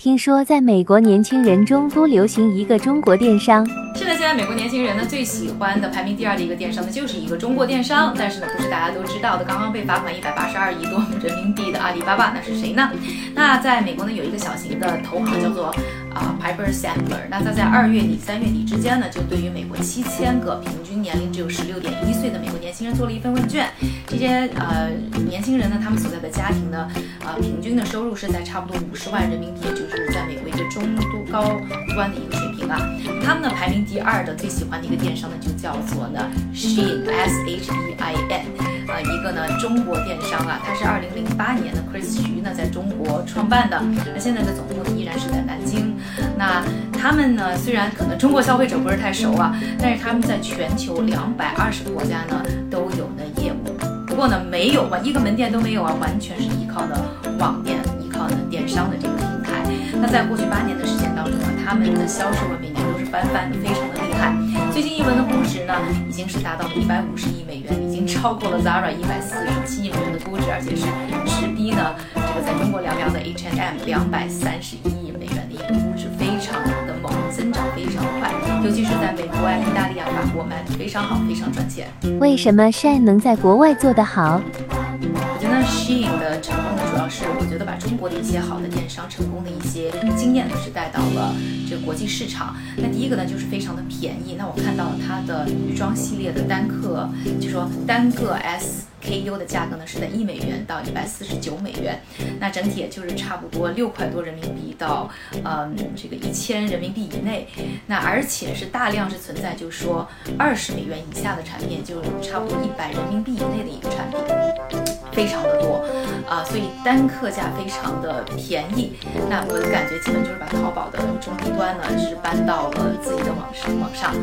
听说在美国年轻人中都流行一个中国电商。是的，现在美国年轻人呢最喜欢的排名第二的一个电商呢，就是一个中国电商。但是呢，不是大家都知道的，刚刚被罚款一百八十二亿多人民币的阿里巴巴，那是谁呢？那在美国呢，有一个小型的投行叫做啊 Piper Sandler。那他在二月底三月底之间呢，就对于美国七千个平均年龄只有十六点一岁的美国年轻人做了一份问卷。这些呃年轻人呢，他们所在的家庭呢，呃平均的收入是在差不多五十万人民币，也就是在美国一个中度高端的一个水平啊。他们的排名第二的最喜欢的一个电商呢，就叫做呢 Shein S H E I N，呃一个呢中国电商啊，它是二零零八年的 Chris 徐呢在中国创办的，那现在的总部呢依然是在南京。他们呢虽然可能中国消费者不是太熟啊，但是他们在全球两百二十个国家呢都有的业务。不过呢没有吧，一个门店都没有啊，完全是依靠的网店，依靠的电商的这个平台。那在过去八年的时间当中呢，他们的销售额每年都是翻番的，非常的厉害。最近一轮的估值呢，已经是达到了一百五十亿美元，已经超过了 Zara 一百四十七亿美元的估值，而且是直逼呢这个在中国凉凉的 H&M 两百三十一亿美元尤其是在美国啊、意大利啊、法国卖的非常好，非常赚钱。为什么 Shine 能在国外做得好？Shein 的成功呢，主要是我觉得把中国的一些好的电商成功的一些经验呢，是带到了这个国际市场。那第一个呢，就是非常的便宜。那我看到它的女装系列的单个，就说单个 SKU 的价格呢，是在一美元到一百四十九美元。那整体也就是差不多六块多人民币到嗯这个一千人民币以内。那而且是大量是存在，就是说二十美元以下的产品，就差不多一百人民币以内的一个产品。非常的多啊，所以单客价非常的便宜。那我的感觉基本就是把淘宝的中低端呢是搬到了自己的网上网上。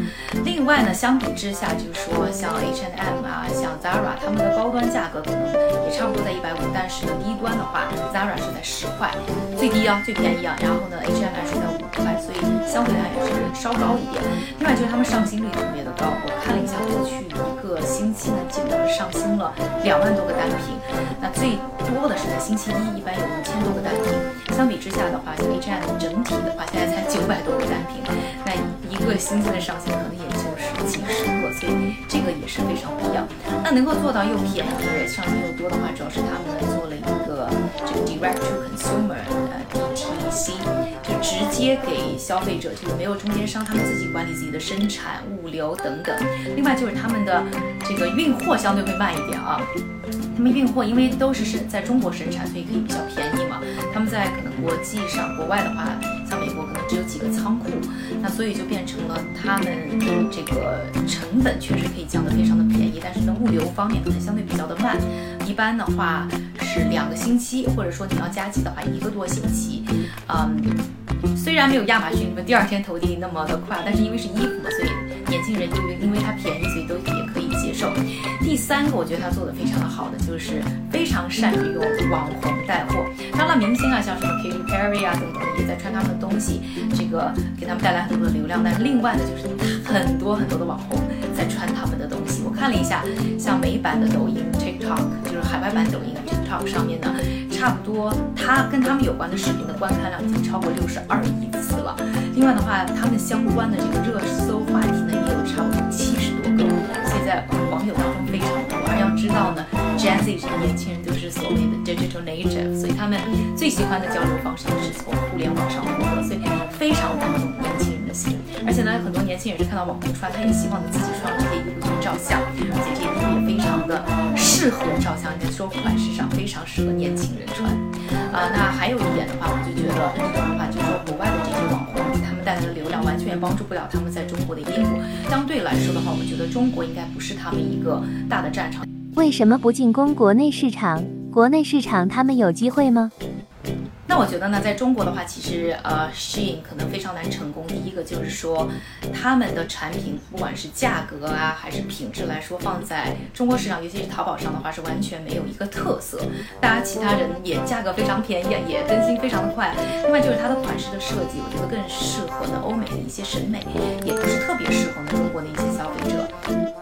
另外呢，相比之下，就是说像 H and M 啊，像 Zara，他们的高端价格可能也差不多在一百五，但是呢低端的话，Zara 是在十块，最低啊，最便宜啊。然后呢，H&M 是在五块，所以相对来也是稍高一点。另外就是他们上新率特别的高，我看了一下过去年个星期呢，基本上上新了两万多个单品。那最多的是在星期一，一般有五千多个单品。相比之下的话，像 H&M 整体的话，现在才九百多个单品，那一个星期的上新可能也就是几十个，所以这个也是非常不一样。那能够做到又便宜，上新又多的话，主要是他们做了一个这个 Direct to Consumer，呃 DTC，就直接给消费者，就是没有中间商，他们自己管理自己的生产、物流等等。另外就是他们的这个运货相对会慢一点啊。他们运货因为都是生在中国生产，所以可以比较便宜嘛。他们在可能国际上国外的话，像美国可能只有几个仓库，那所以就变成了他们这个成本确实可以降得非常的便宜，但是呢物流方面可能相对比较的慢，一般的话是两个星期，或者说你要加急的话一个多星期。嗯，虽然没有亚马逊什么第二天投递那么的快，但是因为是衣服嘛，所以年轻人因为因为它便宜，所以都也可以受。第三个我觉得他做的非常的好的就是非常善于用网红带货，当然明星啊像什么 Katy Perry 啊等等也在穿他们的东西，这个给他们带来很多的流量。但是另外呢就是很多很多的网红在穿他们的东西。我看了一下，像美版的抖音 TikTok，就是海外版抖音 TikTok 上面呢，差不多他跟他们有关的视频的观看量已经超过六十二亿次了。另外的话，他们相关的这个热搜话题呢也年轻人都是所谓的 digital native，所以他们最喜欢的交流方式就是从互联网上获得，所以非常打动年轻人的心。而且呢，很多年轻人是看到网红穿，他也希望自己穿这些衣服去照相，而且这些衣服也非常的适合照相，应该说款式上非常适合年轻人穿。啊，那还有一点的话，我就觉得一个的话，就是说国外的这些网红他们带来的流量，完全也帮助不了他们在中国的业务。相对来说的话，我觉得中国应该不是他们一个大的战场。为什么不进攻国内市场？国内市场他们有机会吗？那我觉得呢，在中国的话，其实呃，Shein 可能非常难成功。第一个就是说，他们的产品不管是价格啊，还是品质来说，放在中国市场，尤其是淘宝上的话，是完全没有一个特色。大家其他人也价格非常便宜，也更新非常的快。另外就是它的款式的设计，我觉得更适合呢欧美的一些审美，也不是特别适合呢中国的一些消费者。